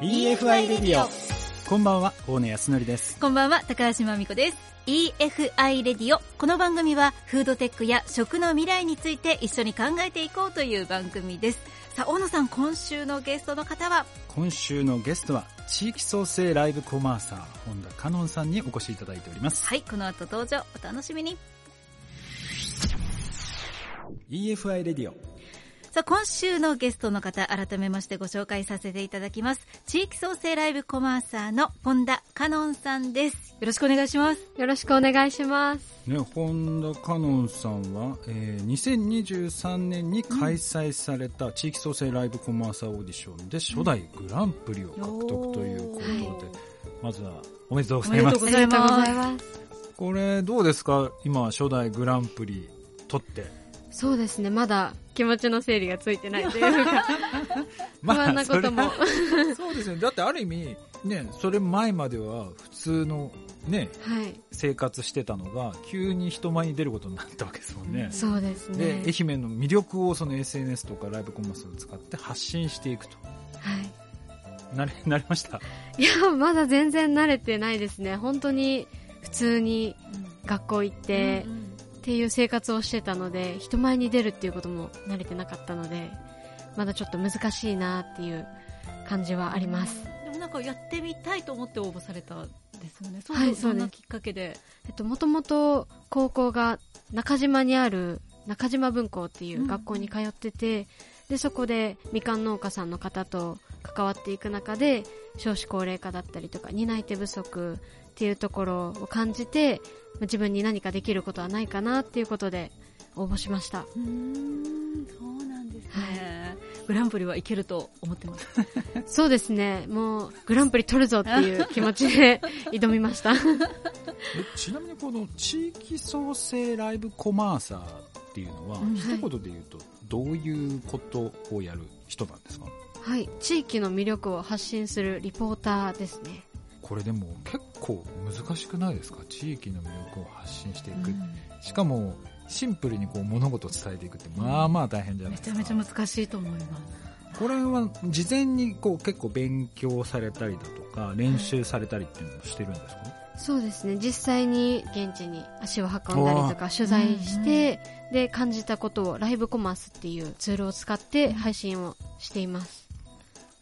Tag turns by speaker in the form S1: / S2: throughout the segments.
S1: EFI レディオこんばんは大野康則です。
S2: こんばんは高橋真美子です。EFI レディオこの番組はフードテックや食の未来について一緒に考えていこうという番組です。さあ大野さん今週のゲストの方は？
S1: 今週のゲストは地域創生ライブコマーサー本田香音さんにお越しいただいております。
S2: はいこの後登場お楽しみに。
S1: EFI レディオ
S2: さあ今週のゲストの方改めましてご紹介させていただきます地域創生ライブコマーサーの本田香音さんですよろしくお願いします
S3: よろしくお願いします
S1: ね、本田香音さんは、えー、2023年に開催された地域創生ライブコマーサーオーディションで初代グランプリを獲得ということで、うんまずはおめでとうございます。
S2: おめでとうございます。
S1: これどうですか今初代グランプリ取って。
S3: そうですね、まだ気持ちの整理がついてないというか、まあ、不安なことも。
S1: そ うですね。だってある意味、ね、それ前までは普通のね、はい、生活してたのが急に人前に出ることになったわけですもんね。
S3: そうですね。
S1: で、愛媛の魅力をその SNS とかライブコマースを使って発信していくと。
S3: はい。
S1: なれ、なりました？
S3: いや、まだ全然慣れてないですね。本当に普通に学校行って、うんうんっていう生活をしてたので人前に出るっていうことも慣れてなかったのでまだちょっと難しいなっていう感じはあります、
S2: でもなんかやってみたいと思って応募されたですよね。そうはいそんなきっかけで。
S3: えっともともと高校が中島にある中島文校っていう学校に通ってて、うん、でそこでみかん農家さんの方と関わっていく中で少子高齢化だったりとか担い手不足っていうところを感じて自分に何かできることはないかなっていうことで応募しました。
S2: うんそうなんですね、はい、グランプリはいけると思ってます。
S3: そうですね。もうグランプリ取るぞっていう気持ちで 挑みました。
S1: ちなみにこの地域創生ライブコマーサーっていうのは、うん、一言で言うとどういうことをやる人なんですか？
S3: はい。地域の魅力を発信するリポーターですね。
S1: これでも結構難しくないですか？地域の魅力を発信していく、うん、しかもシンプルにこう物事を伝えていくってまあまあ大変じゃないですか。
S2: めちゃめちゃ難しいと思います。
S1: これは事前にこう結構勉強されたりだとか練習されたりっていうのをしてるんですか、
S3: そうですね。実際に現地に足を運んだりとか取材して、で感じたことをライブコマースっていうツールを使って配信をしています。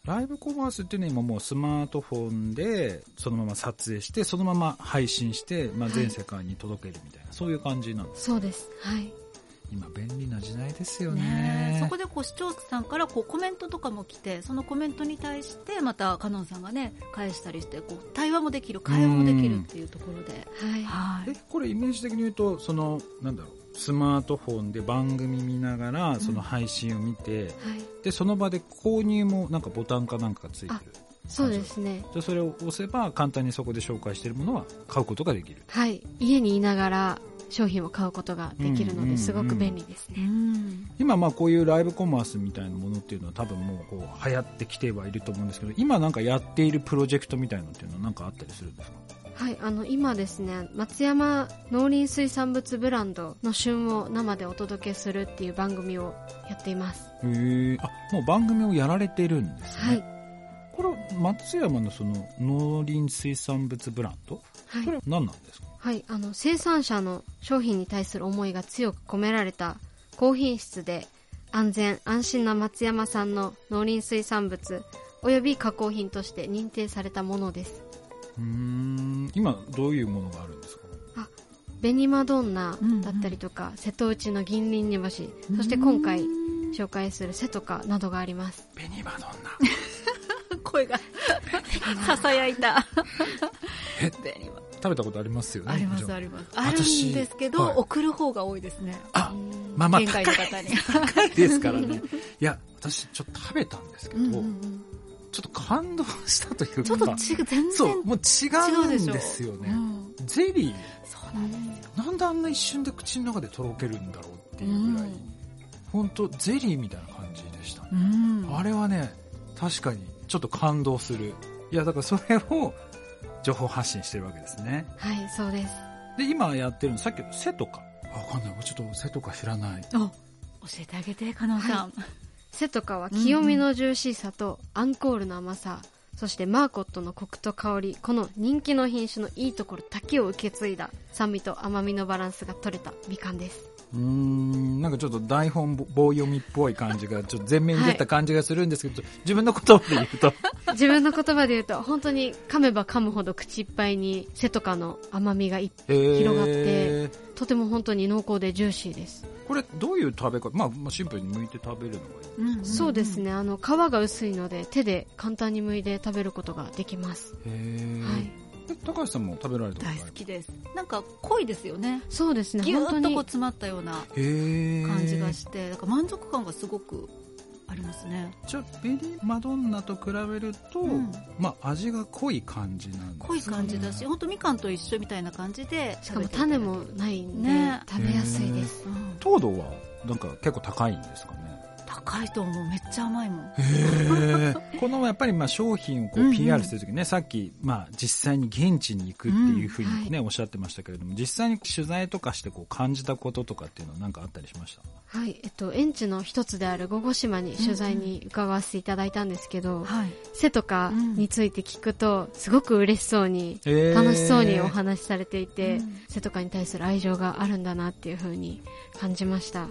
S1: ライブコマースっていうのは今もうスマートフォンでそのまま撮影してそのまま配信して、まあ、全世界に届けるみたいな、はい、そういう感じなんです
S3: そうです。はい。
S1: 今便利な時代ですよね、
S2: ね、そこでこう視聴者さんからこうコメントとかも来てそのコメントに対してまたカノンさんがね返したりしてこう対話もできる会話もできるっていうところで、
S3: はい、は
S1: い、えこれイメージ的に言うとそのなんだろうスマートフォンで番組見ながらその配信を見て、うんはい、でその場で購入もなんかボタンかなんかがついてる。
S3: そうですね。
S1: じゃそれを押せば簡単にそこで紹介しているものは買うことができる。
S3: はい。家にいながら商品を買うことができるのですごく便利ですね、
S1: 今まあこういうライブコマースみたいなものっていうのは多分もうこう流行ってきてはいると思うんですけど今なんかやっているプロジェクトみたいなのっていうのは何かあったりするんですか？
S3: はい、あの今ですね松山農林水産物ブランドの旬を生でお届けするっていう番組をやっています。
S1: へえあもう番組をやられてるんですね。
S3: はい。
S1: これ松山のその農林水産物ブランド、はい、これは何なんですか？
S3: はいあの生産者の商品に対する思いが強く込められた高品質で安全安心な松山産の農林水産物および加工品として認定されたものです
S1: うん。今どういうものがあるんですか？
S3: あ紅マドンナだったりとか、うんうん、瀬戸内の銀鱗煮干しそして今回紹介する瀬とかなどがあります。
S1: 紅マドンナ。
S2: 声がささやいた。
S1: え食べたことありますよね？
S2: ありますあ。ります。あるんですけど、はい、送る方が多いですね。
S1: あまあまあ
S2: 高い
S1: ですからね。いや私ちょっと食べたんですけど、うんうんうんちょっと感動したというか。
S2: ちょっと違う、全然。
S1: そう、もう違うんですよね。うん、ゼリー。
S2: そうなんですよ。
S1: なんであんな一瞬で口の中でとろけるんだろうっていうぐらい、本、う、当、ん、ゼリーみたいな感じでした、ね、うん、あれはね、確かにちょっと感動する。いや、だからそれを情報発信してるわけですね。
S3: はい、そうです。
S1: で、今やってるの、さっきの背とか。わかんない。ちょっと背とか知らない。
S2: あ、教えてあげて、かなさん。はい
S3: 背とかは清見のジューシーさとアンコールの甘さそしてマーコットのコクと香りこの人気の品種のいいところだけを受け継いだ酸味と甘みのバランスが取れたみかんです。
S1: うんなんかちょっと台本棒読みっぽい感じがちょっと前面に出た感じがするんですけど、はい、自分の言葉で言うと。
S3: 自分の言葉で言うと本当に噛めば噛むほど口いっぱいに背とかの甘みが広がってとても本当に濃厚でジューシーです。
S1: これどういう食べ方、まあ、まあシンプルに剥いて食べるのがいい、うんうんうん、
S3: そうですね。あの皮が薄いので手で簡単に剥いで食べることができます。
S1: へえ、はい高橋さんも食べられた
S2: 大好きです。なんか濃いですよね。
S3: そうですね。
S2: ぎゅっとこう詰まったような感じがしてだから満足感がすごくありますね。
S1: じゃあベリーマドンナと比べると、うん、まあ味が濃い感じなんです
S2: ね。濃い感じだし本当みかんと一緒みたいな感じで
S3: しかも種もないんで、ね、食べやすいです、
S1: 糖度はなんか結構高いんですか？ね
S2: 高いと思うめっちゃ甘いもん。
S1: このやっぱりまあ商品をこう PR するときね、うんうん、さっきまあ実際に現地に行くっていうふうにね、うんはい、おっしゃってましたけれども実際に取材とかしてこう感じたこととかっていうのは何かあったりしました？
S3: はいえっと園地の一つである五後島に取材に伺わせていただいたんですけど、うんうん、背とかについて聞くとすごく嬉しそうに、楽しそうにお話しされていて、背とかに対する愛情があるんだなっていうふうに感じました、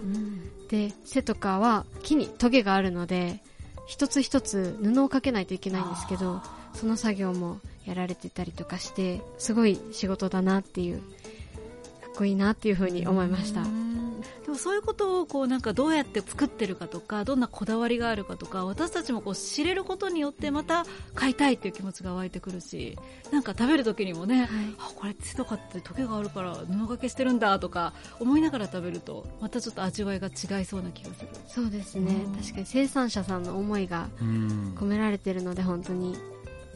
S3: で背とかは木にトゲがあるので一つ一つ布をかけないといけないんですけどその作業もやられてたりとかしてすごい仕事だなっていうかっこいいなっていうふうに思いました。
S2: でもそういうことをこうなんかどうやって作ってるかとかどんなこだわりがあるかとか私たちもこう知れることによってまた買いたいっていう気持ちが湧いてくるしなんか食べる時にもね、はい、あこれ手とかって時計があるから布掛けしてるんだとか思いながら食べるとまたちょっと味わいが違いそうな気がする。
S3: そうですね、うん、確かに生産者さんの思いが込められてるので本当に。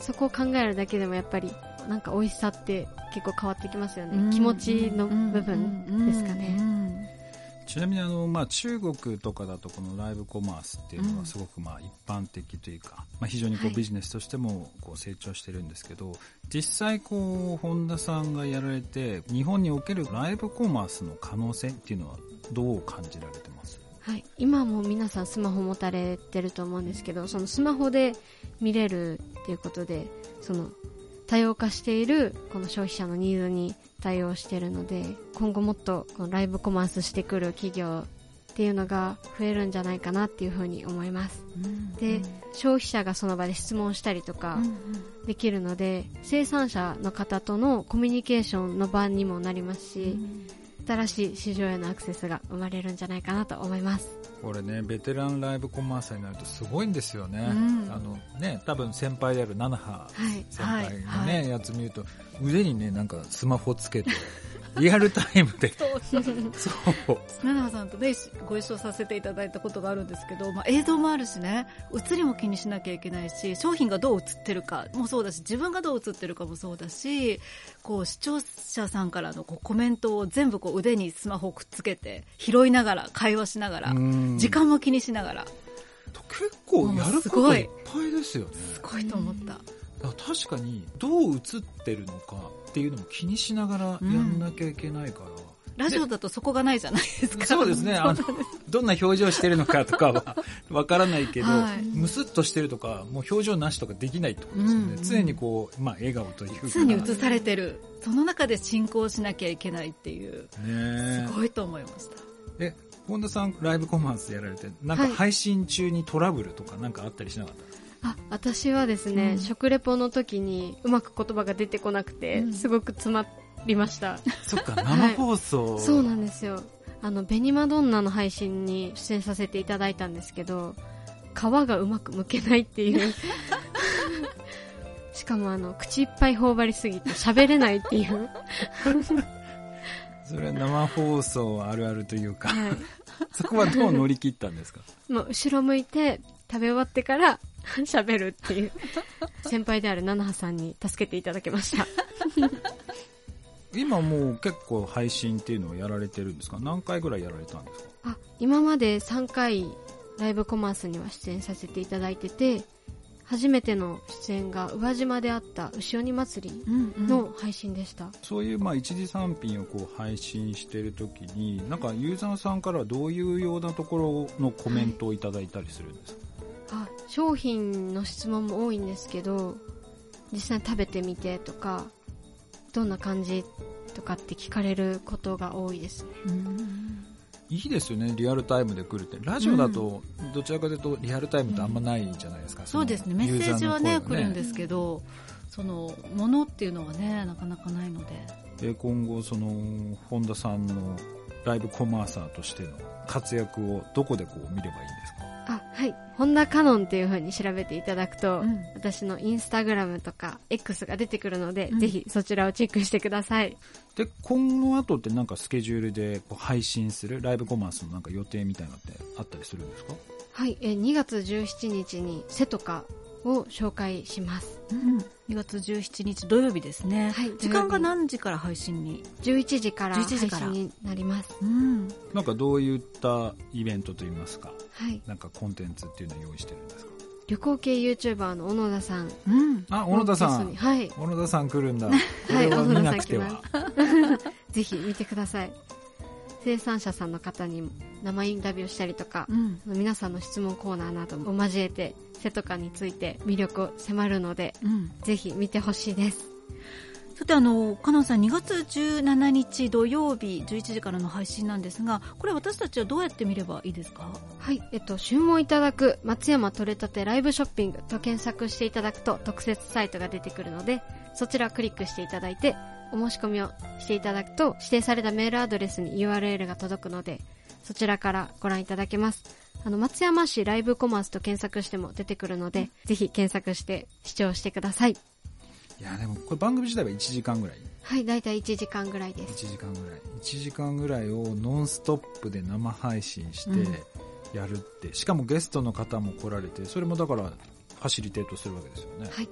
S3: そこを考えるだけでもやっぱりなんか美味しさって結構変わってきますよね、気持ちの部分ですかね、
S1: ちなみにあの、まあ、中国とかだとこのライブコマースっていうのはすごくまあ一般的というか、まあ、非常にこうビジネスとしてもこう成長してるんですけど、実際こう本田さんがやられて日本におけるライブコマースの可能性っていうのはどう感じられてます？
S3: はい、今も皆さんスマホ持たれてると思うんですけどそのスマホで見れるっていうことでその多様化しているこの消費者のニーズに対応しているので今後もっとこのライブコマースしてくる企業っていうのが増えるんじゃないかなっていうふうに思います、うん、で消費者がその場で質問したりとかできるので、うん、生産者の方とのコミュニケーションの場にもなりますし、うん、新しい市場へのアクセスが生まれるんじゃないかなと思います。
S1: これねベテランライブコマースになるとすごいんですよね、うん、あのね多分先輩である菜葉先輩のね、はい。はい、やつ見ると腕にねなんかスマホつけて リアルタイムで。そうそうそう。
S2: 奈々さんとね、ご一緒させていただいたことがあるんですけど、まあ、映像もあるしね、映りも気にしなきゃいけないし、商品がどう映ってるかもそうだし、自分がどう映ってるかもそうだし、こう、視聴者さんからのこうコメントを全部こう腕にスマホをくっつけて、拾いながら、会話しながら、時間も気にしながら。
S1: 結構やることいっぱいですよね。
S2: すごいと思った。
S1: 確かにどう映ってるのかっていうのも気にしながらやんなきゃいけないから、うん、
S2: ラジオだとそこがないじゃないですか。
S1: そうですね。あのどんな表情してるのかとかは わからないけど、はい、ムスッとしてるとかもう表情なしとかできないってことですよね、うん、常にこう、まあ、笑顔というか。
S2: 常に映されてる。その中で進行しなきゃいけないっていう。ねすごいと思いました。
S1: え本田さんライブコマースやられてなんか配信中にトラブルとかなんかあったりしなかった、はい
S3: あ私はですね、うん、食レポの時にうまく言葉が出てこなくて、うん、すごく詰まりました。
S1: そっか生放送、
S3: はい、そうなんですよ。あのベニマドンナの配信に出演させていただいたんですけど皮がうまく剥けないっていう。しかもあの口いっぱい頬張りすぎて喋れないっていう。
S1: それは生放送あるあるというか、はい、そこはどう乗り切ったんですか？
S3: もう後ろ向いて食べ終わってから 喋るっていう。先輩である七葉さんに助けていただきました。
S1: 今もう結構配信っていうのをやられてるんですか？何回ぐらいやられたんですか？
S3: あ今まで3回ライブコマースには出演させていただいてて初めての出演が宇和島であった牛鬼祭りの配信でした、うんうん、
S1: そういうまあ一次産品をこう配信している時になんかユーザーさんからどういうようなところのコメントをいただいたりするんですか、
S3: あ商品の質問も多いんですけど実際に食べてみてとかどんな感じとかって聞かれることが多いですね
S1: いいですよねリアルタイムで来るって。ラジオだとどちらかというとリアルタイムってあんまないじゃないですか、
S2: そうですね。メッセージはね来るんですけどそのものっていうのはねなかなかないので。
S1: で今後その本田さんのライブコマーサーとしての活躍をどこでこう見ればいいんですか？
S3: あはい。本田カノンっていう風に調べていただくと、うん、私のインスタグラムとか X が出てくるので、うん、ぜひそちらをチェックしてください。
S1: で今後後ってなんかスケジュールでこう配信するライブコマースのなんか予定みたいなのってあったりするんですか？
S3: はい。え2月17日に瀬とかを紹介します、
S2: うん、2月17日土曜日ですね、はい、時間が何時から配信に
S3: ？11時から配信になります、
S1: うん、なんかどういったイベントといいますか、はい、なんかコンテンツっていうのを用意してるんですか？
S3: 旅行系 YouTuber の小野田さん、
S1: うん、あ小野田さん。
S3: はい。
S1: 小野田さん来るんだ。はい。小野田さん来ます。
S3: ぜひ見てください生産者さんの方に生インタビューしたりとか、うん、皆さんの質問コーナーなども交えて瀬とかについて魅力を迫るので、うん、ぜひ見てほしいです。
S2: さてあのかなさん2月17日土曜日11時からの配信なんですがこれ私たちはどうやって見ればいいですか？
S3: はい。えっと注文いただく松山取れたてライブショッピングと検索していただくと特設サイトが出てくるのでそちらクリックしていただいてお申し込みをしていただくと指定されたメールアドレスに URL が届くのでそちらからご覧いただけます。あの松山市ライブコマースと検索しても出てくるので、ぜひ検索して視聴してください。
S1: いやでもこれ番組自体は1時間ぐらい。
S3: はい大体1時間ぐらいです。
S1: 1時間ぐらい。1時間ぐらいをノンストップで生配信してやるって、うん、しかもゲストの方も来られてそれもだからファシリテートするわけですよね。
S3: はい。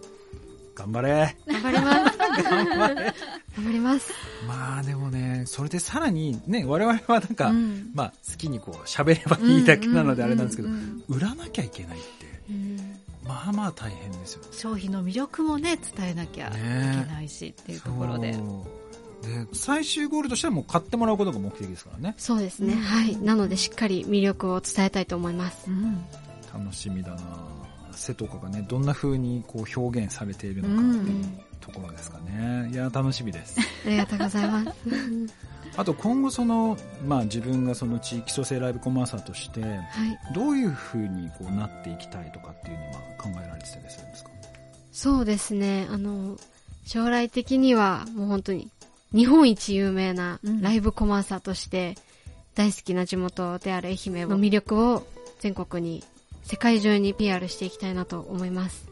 S1: 頑張れ。
S3: 頑張ります。頑張れ頑張ります。
S1: まあでもねそれでさらにね我々はなんか、うん、まあ好きにこう喋ればいいだけなのであれなんですけど、売らなきゃいけないって、まあまあ大変ですよ、
S2: 商品の魅力もね伝えなきゃいけないし、ね、っていうところで。
S1: で最終ゴールとしてはもう買ってもらうことが目的ですからね。
S3: そうですね、うん、はい。なのでしっかり魅力を伝えたいと思います、うん、
S1: 楽しみだな。背とかがねどんな風にこう表現されているのかっていうところですかね、いや楽しみです。
S3: ありがとうございます。
S1: あと今後その、まあ、自分がその地域創生ライブコマーサーとして、どういうふうにこうなっていきたいとかっていうには考えられてたりするんですか？
S3: そうですね。あの将来的にはもう本当に日本一有名なライブコマーサーとして大好きな地元である愛媛の魅力を全国に世界中に PR していきたいなと思います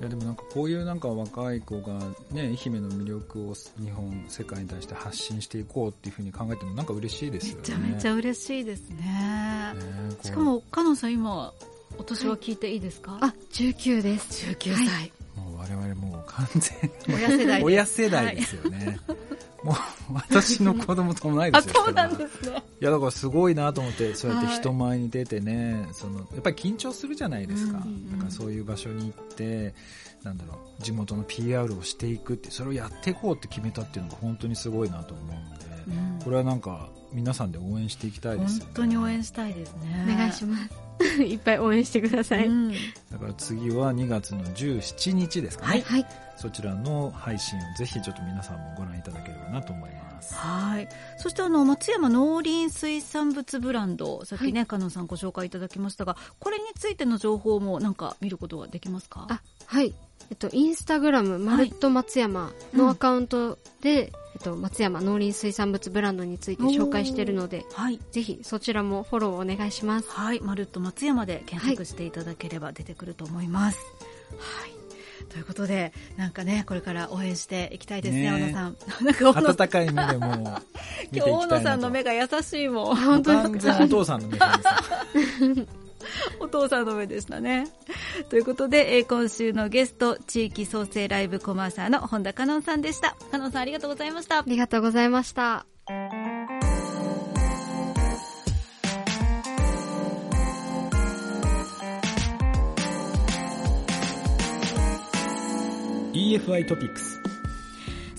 S1: いやでもなんかこういうなんか若い子がね愛媛の魅力を日本世界に対して発信していこうっていうふうに考えてもなんか嬉しいですよね。
S2: めちゃめちゃ嬉しいですね、ね、しかもかのさん今お年は聞いていいですか、はい、
S3: あ19です。
S2: 19歳、はい、
S1: もう我々もう完全
S2: 親世代
S1: 親世代ですよね、は い私の子供と同いです
S2: よそうなんですね。
S1: いやだからすごいなと思ってそうやって人前に出てね、はい、そのやっぱり緊張するじゃないですか、うんうん、だからそういう場所に行ってなんだろう地元の PR をしていくってそれをやっていこうって決めたっていうのが本当にすごいなと思うので、うん、これはなんか皆さんで応援していきたいですよね。
S2: 本当に応援したいですね。
S3: お願いします いっぱい応援してください、うん、だ
S1: から次は2月の17日ですかね、
S3: はい、
S1: そちらの配信をぜひちょっと皆さんもご覧いただければなと思います。
S2: はい。そしてあの松山農林水産物ブランドさっきね、はい、加納さんご紹介いただきましたがこれについての情報もなんか見ることができますか？
S3: あはい。えっと、インスタグラム、まるっと松山のアカウントで、えっと、松山農林水産物ブランドについて紹介しているので、はい、ぜひそちらもフォローお願いします。
S2: はい、まるっと松山で検索していただければ出てくると思います。はい。ということで、なんかね、これから応援していきたいですね、小野さん。なんか
S1: 温かい目でも
S2: 今日大野さんの目が優しいもん。
S1: 本当に。お父さんの目です。
S2: お父さんの目でしたね。ということで、えー、今週のゲスト、地域創生ライブコマーサーの本田香音さんでした。香音さんありがとうございました。あ
S3: りがとうございました。
S1: EFI トピックス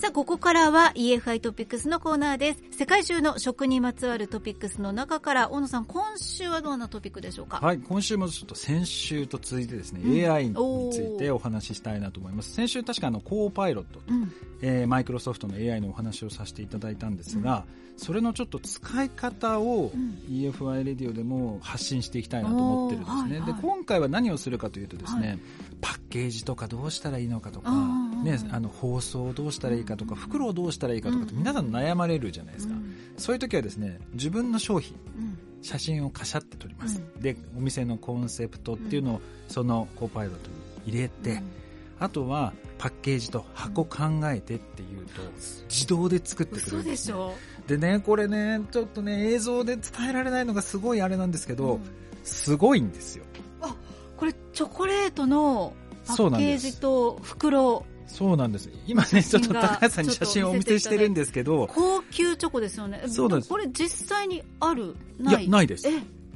S2: ささあ、ここからは EFI トピックスのコーナーです。世界中の食にまつわるトピックスの中から、大野さん、今週はどんなトピックでしょうか？
S1: はい、今週もちょっと先週と続いてですね、うん、AI についてお話ししたいなと思います。先週確かあの、コーパイロットと、うん、えー、マイクロソフトの AI のお話をさせていただいたんですが、うん、それのちょっと使い方を EFI レディオでも発信していきたいなと思ってるんですね。はい。はい、で、今回は何をするかというとですね、はい、パッケージとかどうしたらいいのかとか、ね、あの、包装をどうしたらいいかとか、袋をどうしたらいいかとかって皆さん悩まれるじゃないですか。そういう時はですね、自分の商品、写真をカシャって撮ります、うん、でお店のコンセプトっていうのをそのコーパイロットに入れて、うん、あとはパッケージと箱考えてっていうと、自動で作ってくれるんですででねこれねちょっとね映像で伝えられないのがすごいあれなんですけど、うん、すごいんですよ。
S2: あこれチョコレートのパッケージと袋
S1: そうなんです。今ね、ちょっと高橋さんに写真をお見せしてるんですけど。
S2: 高級チョコですよね。
S1: そうです。
S2: これ実際にある？
S1: い？や、ないです。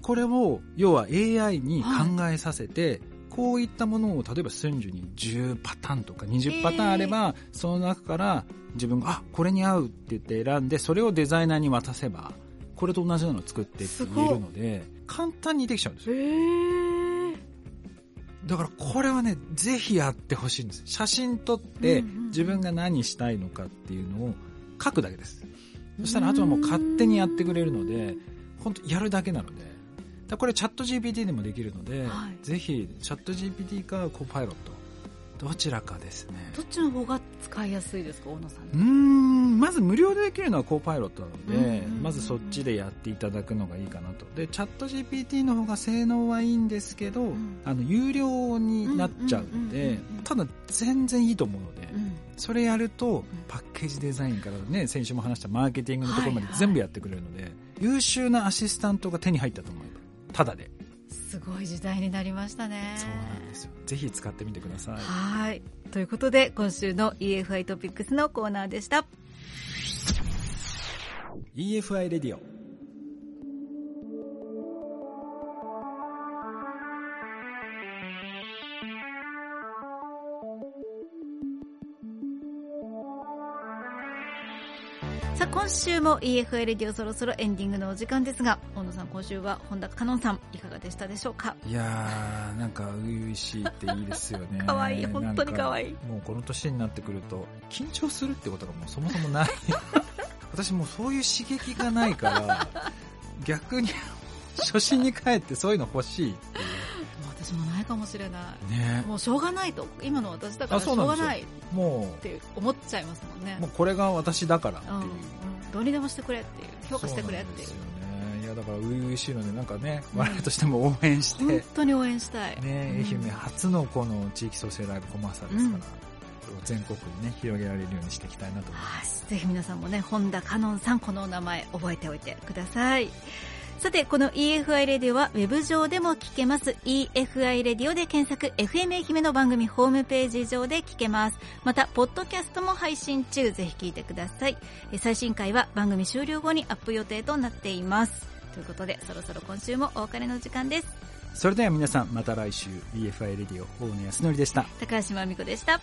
S1: これを、要は AI に考えさせて、はい、こういったものを例えば瞬時に10パターンとか20パターンあれば、えー、その中から自分が、あ、これに合うって言って選んで、それをデザイナーに渡せば、これと同じなのを作ってって言えるので、簡単にできちゃうんですよ。えーだからこれはね、ぜひやってほしいんです。写真撮って、自分が何したいのかっていうのを書くだけです。そしたらあとはもう勝手にやってくれるので、本当やるだけなので。これチャット GPT でもできるので、はい、ぜひチャット GPT かコパイロットどちらかですね。
S2: どっちの方が使いやすいですか大野さん。
S1: うんまず無料でできるのはコーパイロットなので、まずそっちでやっていただくのがいいかなと。でチャット GPT の方が性能はいいんですけど、うん、あの有料になっちゃうのでただ全然いいと思うので、うん、それやるとパッケージデザインからね先週も話したマーケティングのところまで全部やってくれるので、はいはい、優秀なアシスタントが手に入ったと思えばただです
S2: ごい時代になりましたね。
S1: そうなんですよ。ぜひ使ってみてください。
S2: はい。ということで今週の EFI トピックスのコーナーでした。
S1: EFI レディオ
S2: 今週も EFL レディオそろそろエンディングのお時間ですが大野さん今週は本田香音さんいかがでしたでしょうか？
S1: いやーなんか初々しいっていいですよね。
S2: 可愛い本当に可愛い。
S1: もうこの年になってくると緊張するってことがもうそもそもない。私もうそういう刺激がないから逆に初心に帰ってそういうの欲しいっていう。
S2: 私もないかもしれない、ね、もうしょうがないと今の私だからしょうがないもうって思っちゃいますもんね。
S1: もうこれが私だからっていう、うんうん、
S2: どうにでもしてくれっていう評価してくれっていう。
S1: いやだから初々しいのでなんかね、我々としても応援して。
S2: 本当に応援したい、
S1: ね、愛媛初のこの地域創生ライブコマーサルですから、全国にね広げられるようにしていきたいなと思います、
S2: ぜひ皆さんもね本田香音さんこのお名前覚えておいてくださいさて、この EFI レディオはウェブ上でも聞けます。EFI レディオで検索、FM 愛媛の番組ホームページ上で聞けます。また、ポッドキャストも配信中。ぜひ聞いてください。最新回は番組終了後にアップ予定となっています。ということで、そろそろ今週もお別れの時間です。
S1: それでは皆さん、また来週、EFI レディオ、大野康則でした。
S2: 高橋真美子でした。